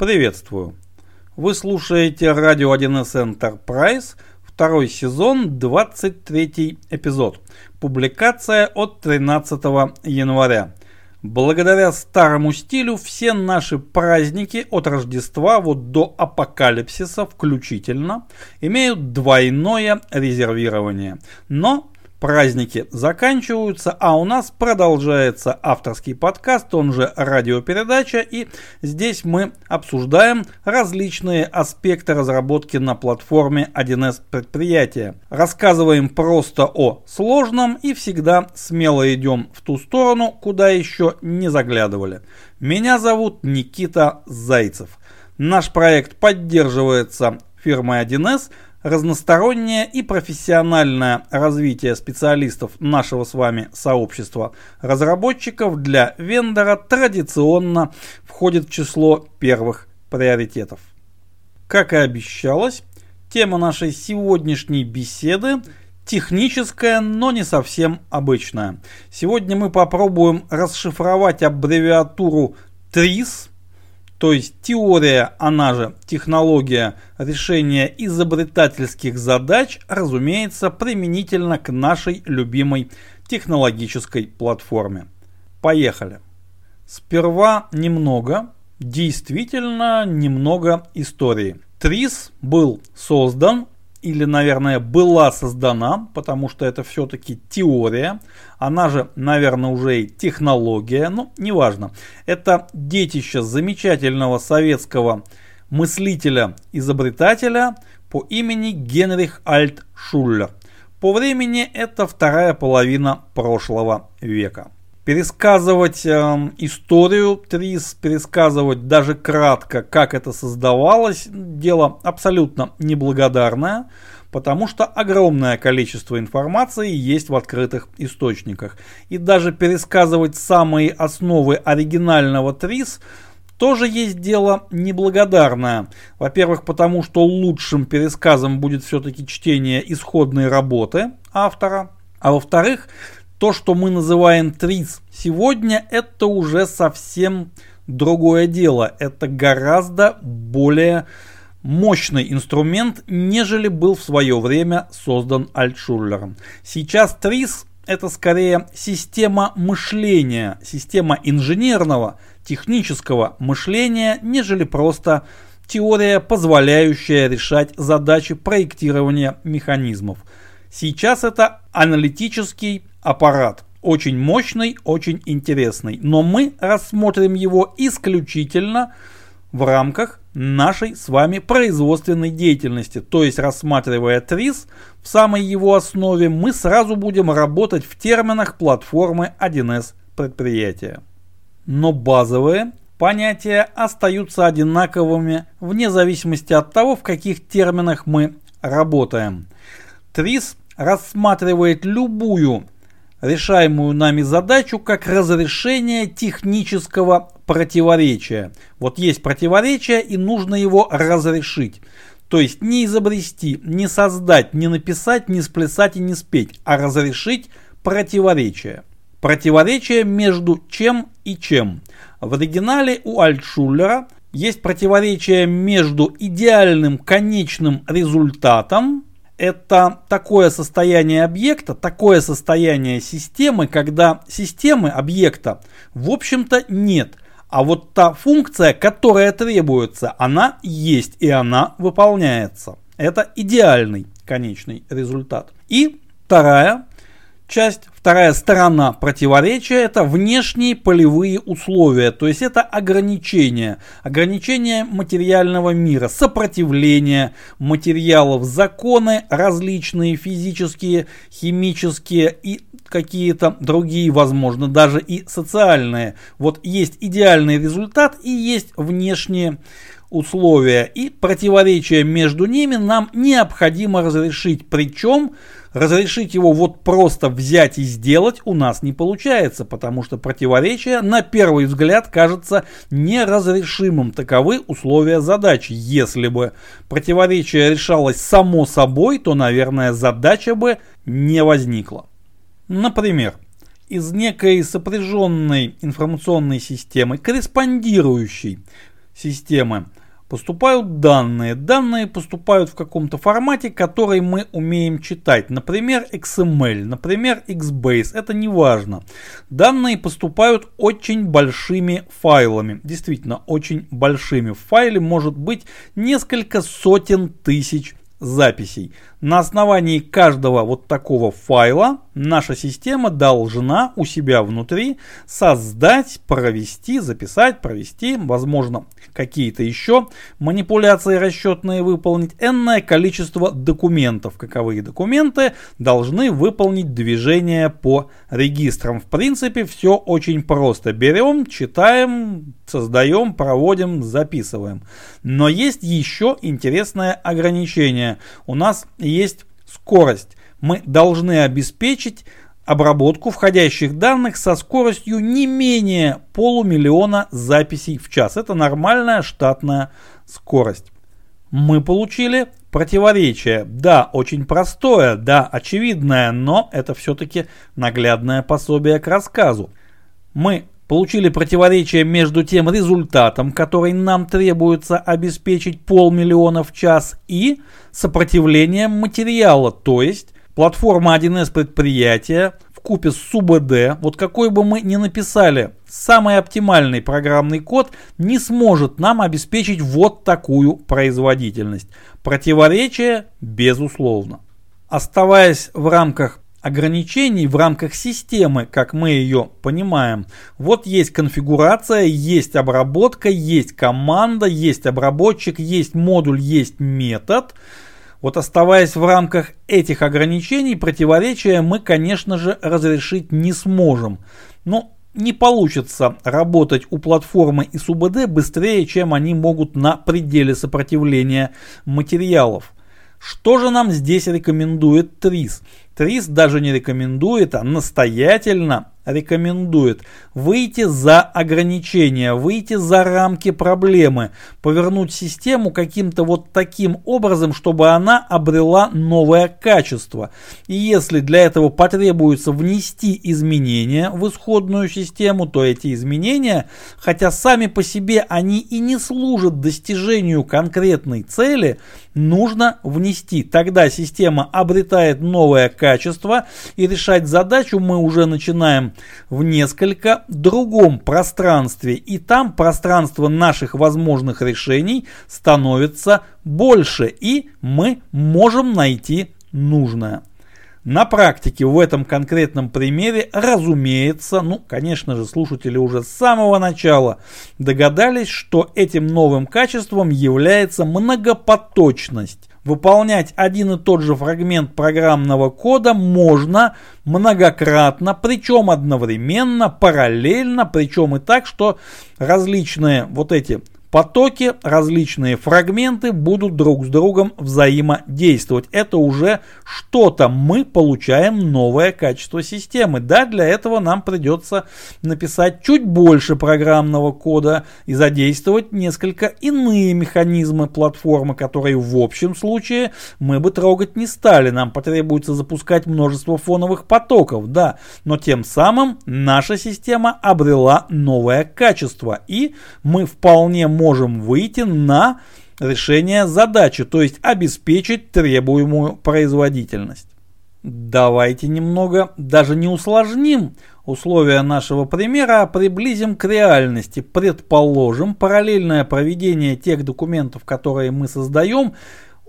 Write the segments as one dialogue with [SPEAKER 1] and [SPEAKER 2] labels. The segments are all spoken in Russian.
[SPEAKER 1] Приветствую! Вы слушаете радио 1С Enterprise, второй сезон, 23 эпизод. Публикация от 13 января. Благодаря старому стилю все наши праздники от Рождества вот до апокалипсиса включительно имеют двойное резервирование. Но Праздники заканчиваются, а у нас продолжается авторский подкаст, он же радиопередача, и здесь мы обсуждаем различные аспекты разработки на платформе 1С предприятия. Рассказываем просто о сложном и всегда смело идем в ту сторону, куда еще не заглядывали. Меня зовут Никита Зайцев. Наш проект поддерживается фирмой 1С, разностороннее и профессиональное развитие специалистов нашего с вами сообщества разработчиков для вендора традиционно входит в число первых приоритетов. Как и обещалось, тема нашей сегодняшней беседы техническая, но не совсем обычная. Сегодня мы попробуем расшифровать аббревиатуру TRIS – то есть теория, она же технология решения изобретательских задач, разумеется, применительно к нашей любимой технологической платформе. Поехали. Сперва немного, действительно немного истории. ТРИС был создан или, наверное, была создана, потому что это все-таки теория, она же, наверное, уже и технология, ну, неважно. Это детище замечательного советского мыслителя-изобретателя по имени Генрих Альтшуллер. По времени это вторая половина прошлого века пересказывать э, историю Трис, пересказывать даже кратко, как это создавалось, дело абсолютно неблагодарное, потому что огромное количество информации есть в открытых источниках. И даже пересказывать самые основы оригинального Трис тоже есть дело неблагодарное. Во-первых, потому что лучшим пересказом будет все-таки чтение исходной работы автора. А во-вторых, то, что мы называем ТРИС сегодня, это уже совсем другое дело. Это гораздо более мощный инструмент, нежели был в свое время создан Альтшуллером. Сейчас ТРИС это скорее система мышления, система инженерного, технического мышления, нежели просто теория, позволяющая решать задачи проектирования механизмов. Сейчас это аналитический аппарат. Очень мощный, очень интересный. Но мы рассмотрим его исключительно в рамках нашей с вами производственной деятельности. То есть рассматривая ТРИС в самой его основе, мы сразу будем работать в терминах платформы 1С предприятия. Но базовые понятия остаются одинаковыми вне зависимости от того, в каких терминах мы работаем. ТРИС рассматривает любую решаемую нами задачу как разрешение технического противоречия. Вот есть противоречие и нужно его разрешить. То есть не изобрести, не создать, не написать, не сплясать и не спеть, а разрешить противоречие. Противоречие между чем и чем. В оригинале у Альтшуллера есть противоречие между идеальным конечным результатом это такое состояние объекта, такое состояние системы, когда системы объекта в общем-то нет. А вот та функция, которая требуется, она есть и она выполняется. Это идеальный конечный результат. И вторая часть, вторая сторона противоречия – это внешние полевые условия, то есть это ограничения, ограничения материального мира, сопротивление материалов, законы различные физические, химические и какие-то другие, возможно, даже и социальные. Вот есть идеальный результат и есть внешние условия, и противоречия между ними нам необходимо разрешить, причем Разрешить его вот просто взять и сделать у нас не получается, потому что противоречие на первый взгляд кажется неразрешимым. Таковы условия задачи. Если бы противоречие решалось само собой, то, наверное, задача бы не возникла. Например, из некой сопряженной информационной системы, корреспондирующей системы поступают данные. Данные поступают в каком-то формате, который мы умеем читать. Например, XML, например, XBase. Это не важно. Данные поступают очень большими файлами. Действительно, очень большими. В файле может быть несколько сотен тысяч записей. На основании каждого вот такого файла наша система должна у себя внутри создать, провести, записать, провести, возможно, какие-то еще манипуляции расчетные выполнить, энное количество документов. Каковые документы должны выполнить движение по регистрам. В принципе, все очень просто. Берем, читаем, создаем, проводим, записываем. Но есть еще интересное ограничение. У нас есть скорость. Мы должны обеспечить обработку входящих данных со скоростью не менее полумиллиона записей в час. Это нормальная штатная скорость. Мы получили противоречие. Да, очень простое, да, очевидное, но это все-таки наглядное пособие к рассказу. Мы получили противоречие между тем результатом, который нам требуется обеспечить полмиллиона в час, и сопротивлением материала, то есть платформа 1С предприятия в купе с СУБД, вот какой бы мы ни написали, самый оптимальный программный код не сможет нам обеспечить вот такую производительность. Противоречие безусловно. Оставаясь в рамках ограничений в рамках системы, как мы ее понимаем. Вот есть конфигурация, есть обработка, есть команда, есть обработчик, есть модуль, есть метод. Вот оставаясь в рамках этих ограничений, противоречия мы, конечно же, разрешить не сможем. Но не получится работать у платформы и СУБД быстрее, чем они могут на пределе сопротивления материалов. Что же нам здесь рекомендует ТРИС? ТРИС даже не рекомендует, а настоятельно рекомендует выйти за ограничения, выйти за рамки проблемы, повернуть систему каким-то вот таким образом, чтобы она обрела новое качество. И если для этого потребуется внести изменения в исходную систему, то эти изменения, хотя сами по себе они и не служат достижению конкретной цели, нужно внести. Тогда система обретает новое качество и решать задачу мы уже начинаем в несколько другом пространстве. И там пространство наших возможных решений становится больше. И мы можем найти нужное. На практике в этом конкретном примере, разумеется, ну, конечно же, слушатели уже с самого начала догадались, что этим новым качеством является многопоточность. Выполнять один и тот же фрагмент программного кода можно многократно, причем одновременно, параллельно, причем и так, что различные вот эти потоки, различные фрагменты будут друг с другом взаимодействовать. Это уже что-то. Мы получаем новое качество системы. Да, для этого нам придется написать чуть больше программного кода и задействовать несколько иные механизмы платформы, которые в общем случае мы бы трогать не стали. Нам потребуется запускать множество фоновых потоков, да, но тем самым наша система обрела новое качество и мы вполне можем выйти на решение задачи, то есть обеспечить требуемую производительность. Давайте немного даже не усложним условия нашего примера, а приблизим к реальности. Предположим, параллельное проведение тех документов, которые мы создаем,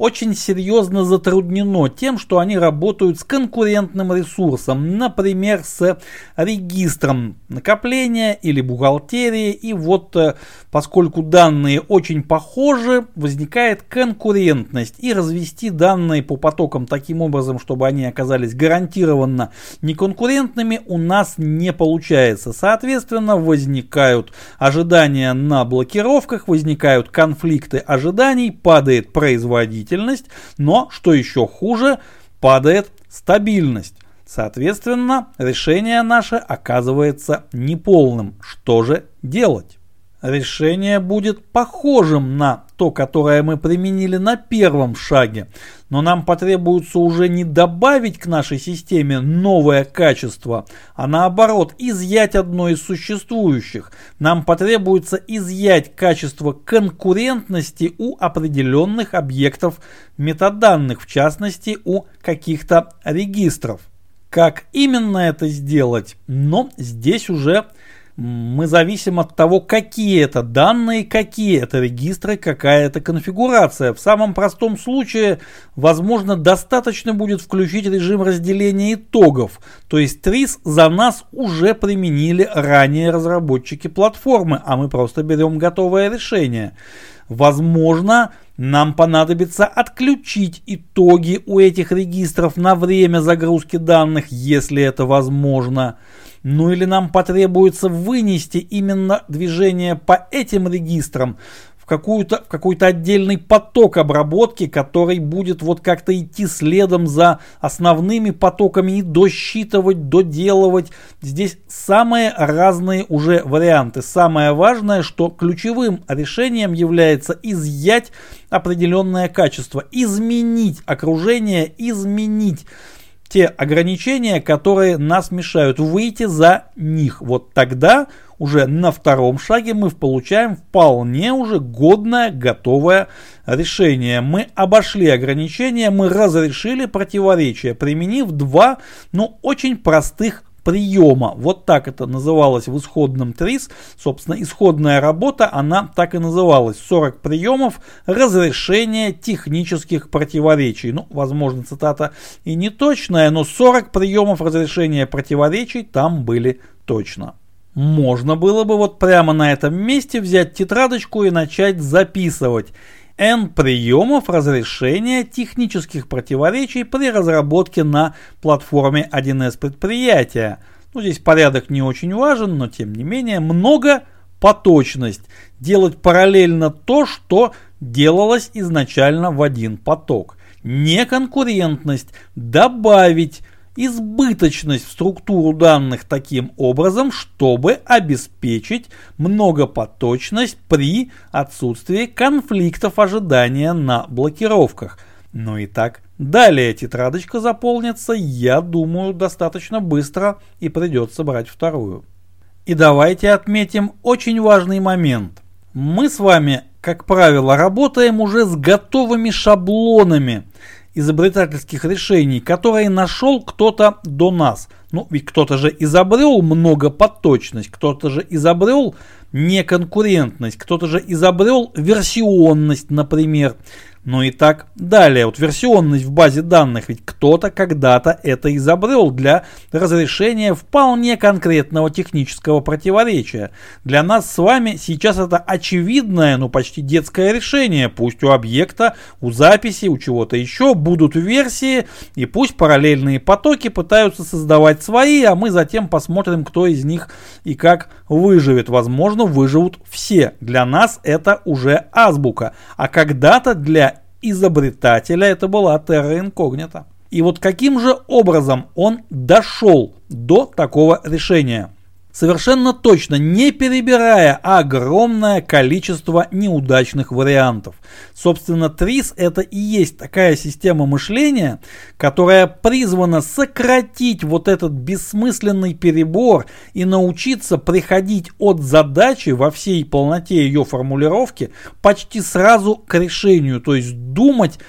[SPEAKER 1] очень серьезно затруднено тем, что они работают с конкурентным ресурсом, например, с регистром накопления или бухгалтерии. И вот э, поскольку данные очень похожи, возникает конкурентность. И развести данные по потокам таким образом, чтобы они оказались гарантированно неконкурентными, у нас не получается. Соответственно, возникают ожидания на блокировках, возникают конфликты ожиданий, падает производительность производительность, но, что еще хуже, падает стабильность. Соответственно, решение наше оказывается неполным. Что же делать? Решение будет похожим на то, которое мы применили на первом шаге, но нам потребуется уже не добавить к нашей системе новое качество, а наоборот изъять одно из существующих. Нам потребуется изъять качество конкурентности у определенных объектов метаданных, в частности у каких-то регистров. Как именно это сделать? Но здесь уже мы зависим от того, какие это данные, какие это регистры, какая это конфигурация. В самом простом случае, возможно, достаточно будет включить режим разделения итогов. То есть TRIS за нас уже применили ранее разработчики платформы, а мы просто берем готовое решение. Возможно, нам понадобится отключить итоги у этих регистров на время загрузки данных, если это возможно. Ну или нам потребуется вынести именно движение по этим регистрам в, какую-то, в какой-то отдельный поток обработки, который будет вот как-то идти следом за основными потоками и досчитывать, доделывать. Здесь самые разные уже варианты. Самое важное, что ключевым решением является изъять определенное качество, изменить окружение, изменить те ограничения, которые нас мешают, выйти за них. Вот тогда уже на втором шаге мы получаем вполне уже годное, готовое решение. Мы обошли ограничения, мы разрешили противоречия, применив два, ну, очень простых приема. Вот так это называлось в исходном ТРИС. Собственно, исходная работа, она так и называлась. 40 приемов разрешения технических противоречий. Ну, возможно, цитата и не точная, но 40 приемов разрешения противоречий там были точно. Можно было бы вот прямо на этом месте взять тетрадочку и начать записывать. N приемов разрешения технических противоречий при разработке на платформе 1С предприятия. Ну, здесь порядок не очень важен, но тем не менее много поточность. Делать параллельно то, что делалось изначально в один поток. Неконкурентность. Добавить избыточность в структуру данных таким образом, чтобы обеспечить многопоточность при отсутствии конфликтов ожидания на блокировках. Ну и так далее тетрадочка заполнится, я думаю, достаточно быстро и придется брать вторую. И давайте отметим очень важный момент. Мы с вами, как правило, работаем уже с готовыми шаблонами – изобретательских решений, которые нашел кто-то до нас. Ну, ведь кто-то же изобрел многопоточность, кто-то же изобрел неконкурентность, кто-то же изобрел версионность, например. Ну и так далее. Вот версионность в базе данных, ведь кто-то когда-то это изобрел для разрешения вполне конкретного технического противоречия. Для нас с вами сейчас это очевидное, ну почти детское решение. Пусть у объекта, у записи, у чего-то еще будут версии, и пусть параллельные потоки пытаются создавать свои, а мы затем посмотрим, кто из них и как выживет. Возможно, выживут все. Для нас это уже азбука. А когда-то для изобретателя это была Terra Incognita. И вот каким же образом он дошел до такого решения? Совершенно точно, не перебирая огромное количество неудачных вариантов. Собственно, ТРИС это и есть такая система мышления, которая призвана сократить вот этот бессмысленный перебор и научиться приходить от задачи во всей полноте ее формулировки почти сразу к решению, то есть думать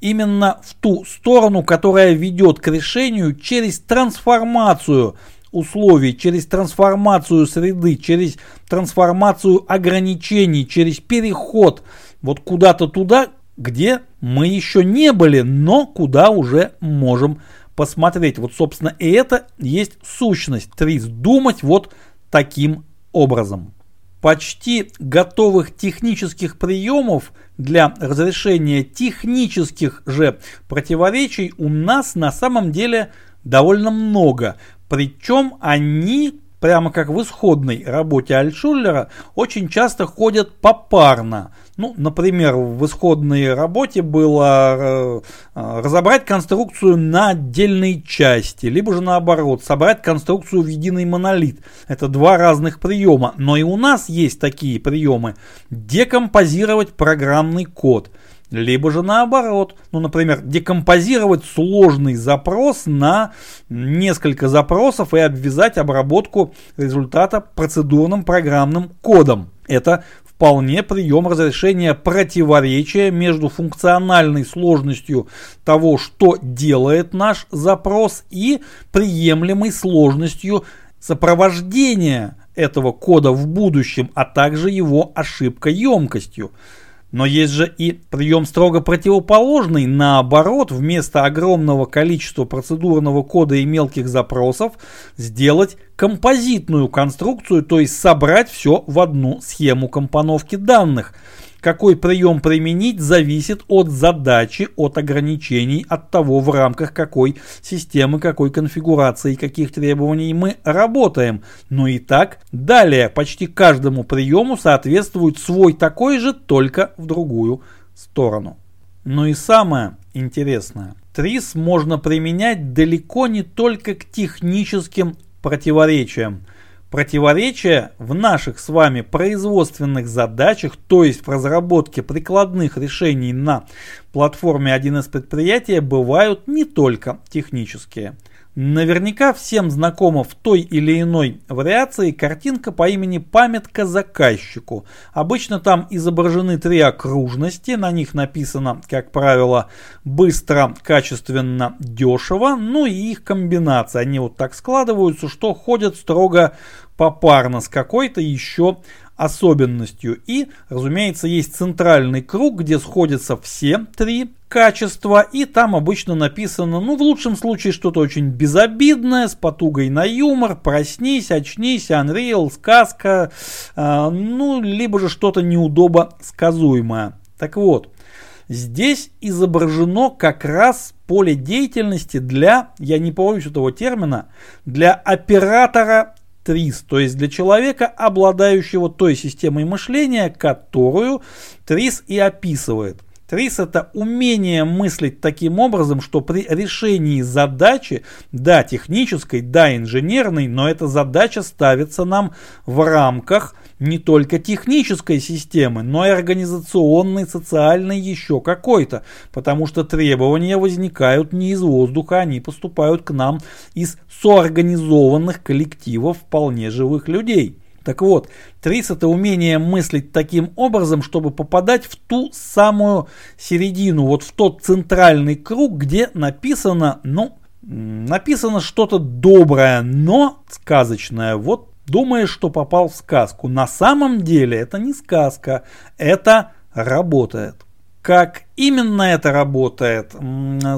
[SPEAKER 1] именно в ту сторону, которая ведет к решению через трансформацию – условий, через трансформацию среды, через трансформацию ограничений, через переход вот куда-то туда, где мы еще не были, но куда уже можем посмотреть. Вот, собственно, и это есть сущность ТРИС. Думать вот таким образом. Почти готовых технических приемов для разрешения технических же противоречий у нас на самом деле довольно много. Причем они, прямо как в исходной работе Альтшуллера, очень часто ходят попарно. Ну, например, в исходной работе было э, э, разобрать конструкцию на отдельные части, либо же наоборот, собрать конструкцию в единый монолит. Это два разных приема, но и у нас есть такие приемы. Декомпозировать программный код – либо же наоборот, ну, например, декомпозировать сложный запрос на несколько запросов и обвязать обработку результата процедурным программным кодом. Это вполне прием разрешения противоречия между функциональной сложностью того, что делает наш запрос, и приемлемой сложностью сопровождения этого кода в будущем, а также его ошибкоемкостью. Но есть же и прием строго противоположный, наоборот, вместо огромного количества процедурного кода и мелких запросов сделать композитную конструкцию, то есть собрать все в одну схему компоновки данных – какой прием применить, зависит от задачи, от ограничений, от того, в рамках какой системы, какой конфигурации, каких требований мы работаем. Но и так далее. Почти каждому приему соответствует свой такой же, только в другую сторону. Но и самое интересное. Трис можно применять далеко не только к техническим противоречиям. Противоречия в наших с вами производственных задачах, то есть в разработке прикладных решений на платформе 1С предприятия, бывают не только технические. Наверняка всем знакома в той или иной вариации картинка по имени «Памятка заказчику». Обычно там изображены три окружности, на них написано, как правило, быстро, качественно, дешево, ну и их комбинация. Они вот так складываются, что ходят строго попарно с какой-то еще особенностью. И, разумеется, есть центральный круг, где сходятся все три качества, и там обычно написано, ну, в лучшем случае что-то очень безобидное, с потугой на юмор, проснись, очнись, Unreal, сказка, э, ну, либо же что-то неудобо сказуемое. Так вот, здесь изображено как раз поле деятельности для, я не побоюсь этого термина, для оператора ТРИС, то есть для человека, обладающего той системой мышления, которую ТРИС и описывает. ТРИС это умение мыслить таким образом, что при решении задачи, да, технической, да, инженерной, но эта задача ставится нам в рамках не только технической системы, но и организационной, социальной, еще какой-то. Потому что требования возникают не из воздуха, они поступают к нам из соорганизованных коллективов вполне живых людей. Так вот, трис это умение мыслить таким образом, чтобы попадать в ту самую середину, вот в тот центральный круг, где написано, ну, написано что-то доброе, но сказочное. Вот думаешь, что попал в сказку. На самом деле это не сказка, это работает. Как именно это работает?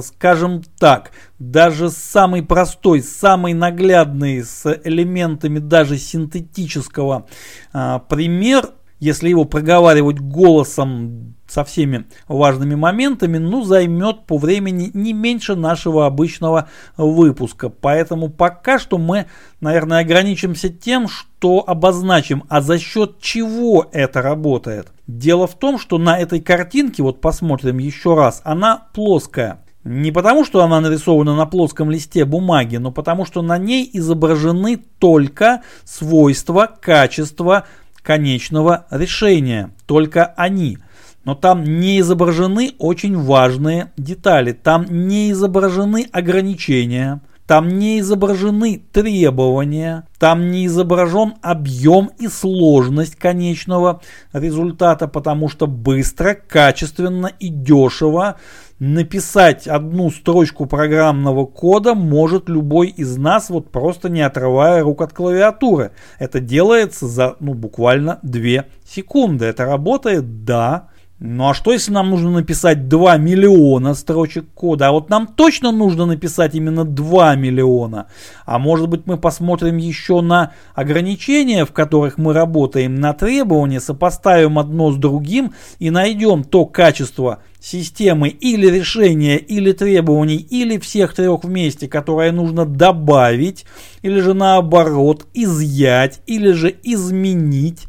[SPEAKER 1] Скажем так, даже самый простой, самый наглядный с элементами даже синтетического а, пример, если его проговаривать голосом со всеми важными моментами, ну, займет по времени не меньше нашего обычного выпуска. Поэтому пока что мы, наверное, ограничимся тем, что обозначим, а за счет чего это работает. Дело в том, что на этой картинке, вот посмотрим еще раз, она плоская. Не потому, что она нарисована на плоском листе бумаги, но потому, что на ней изображены только свойства, качества конечного решения. Только они. Но там не изображены очень важные детали. Там не изображены ограничения. Там не изображены требования, там не изображен объем и сложность конечного результата, потому что быстро, качественно и дешево написать одну строчку программного кода может любой из нас, вот просто не отрывая рук от клавиатуры. Это делается за ну, буквально 2 секунды. Это работает, да, ну а что если нам нужно написать 2 миллиона строчек кода? А вот нам точно нужно написать именно 2 миллиона. А может быть мы посмотрим еще на ограничения, в которых мы работаем, на требования, сопоставим одно с другим и найдем то качество системы или решения, или требований, или всех трех вместе, которое нужно добавить, или же наоборот изъять, или же изменить,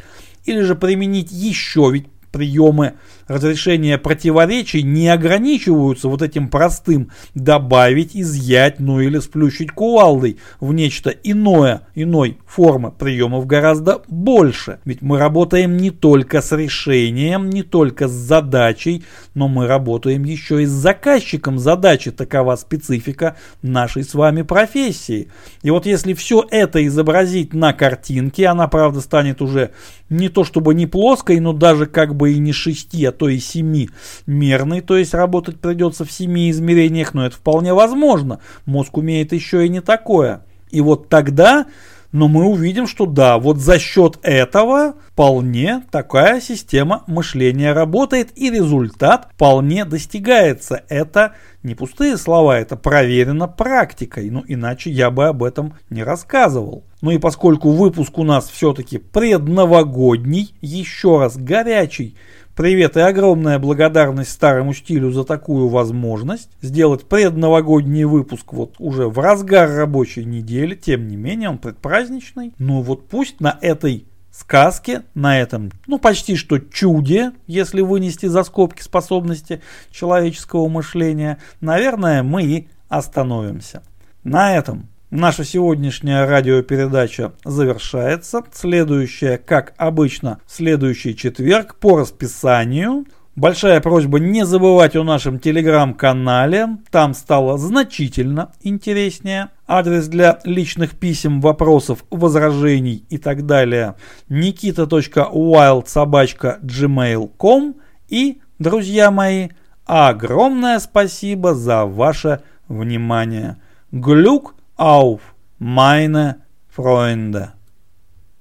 [SPEAKER 1] или же применить еще. Ведь приемы разрешения противоречий не ограничиваются вот этим простым добавить, изъять, ну или сплющить кувалдой в нечто иное, иной формы приемов гораздо больше. Ведь мы работаем не только с решением, не только с задачей, но мы работаем еще и с заказчиком задачи. Такова специфика нашей с вами профессии. И вот если все это изобразить на картинке, она правда станет уже не то чтобы не плоской, но даже как бы и не 6, а то и 7 мерной, то есть работать придется в 7 измерениях, но это вполне возможно. Мозг умеет еще и не такое. И вот тогда но мы увидим, что да, вот за счет этого вполне такая система мышления работает и результат вполне достигается. Это не пустые слова, это проверено практикой, ну иначе я бы об этом не рассказывал. Ну и поскольку выпуск у нас все-таки предновогодний, еще раз горячий, Привет и огромная благодарность старому стилю за такую возможность сделать предновогодний выпуск вот уже в разгар рабочей недели, тем не менее он предпраздничный. Ну вот пусть на этой сказке, на этом, ну почти что чуде, если вынести за скобки способности человеческого мышления, наверное, мы и остановимся. На этом Наша сегодняшняя радиопередача завершается. Следующая, как обычно, следующий четверг по расписанию. Большая просьба не забывать о нашем телеграм-канале. Там стало значительно интереснее. Адрес для личных писем, вопросов, возражений и так далее nikita.wildsobachka.gmail.com И, друзья мои, огромное спасибо за ваше внимание. Глюк auf meine Freunde.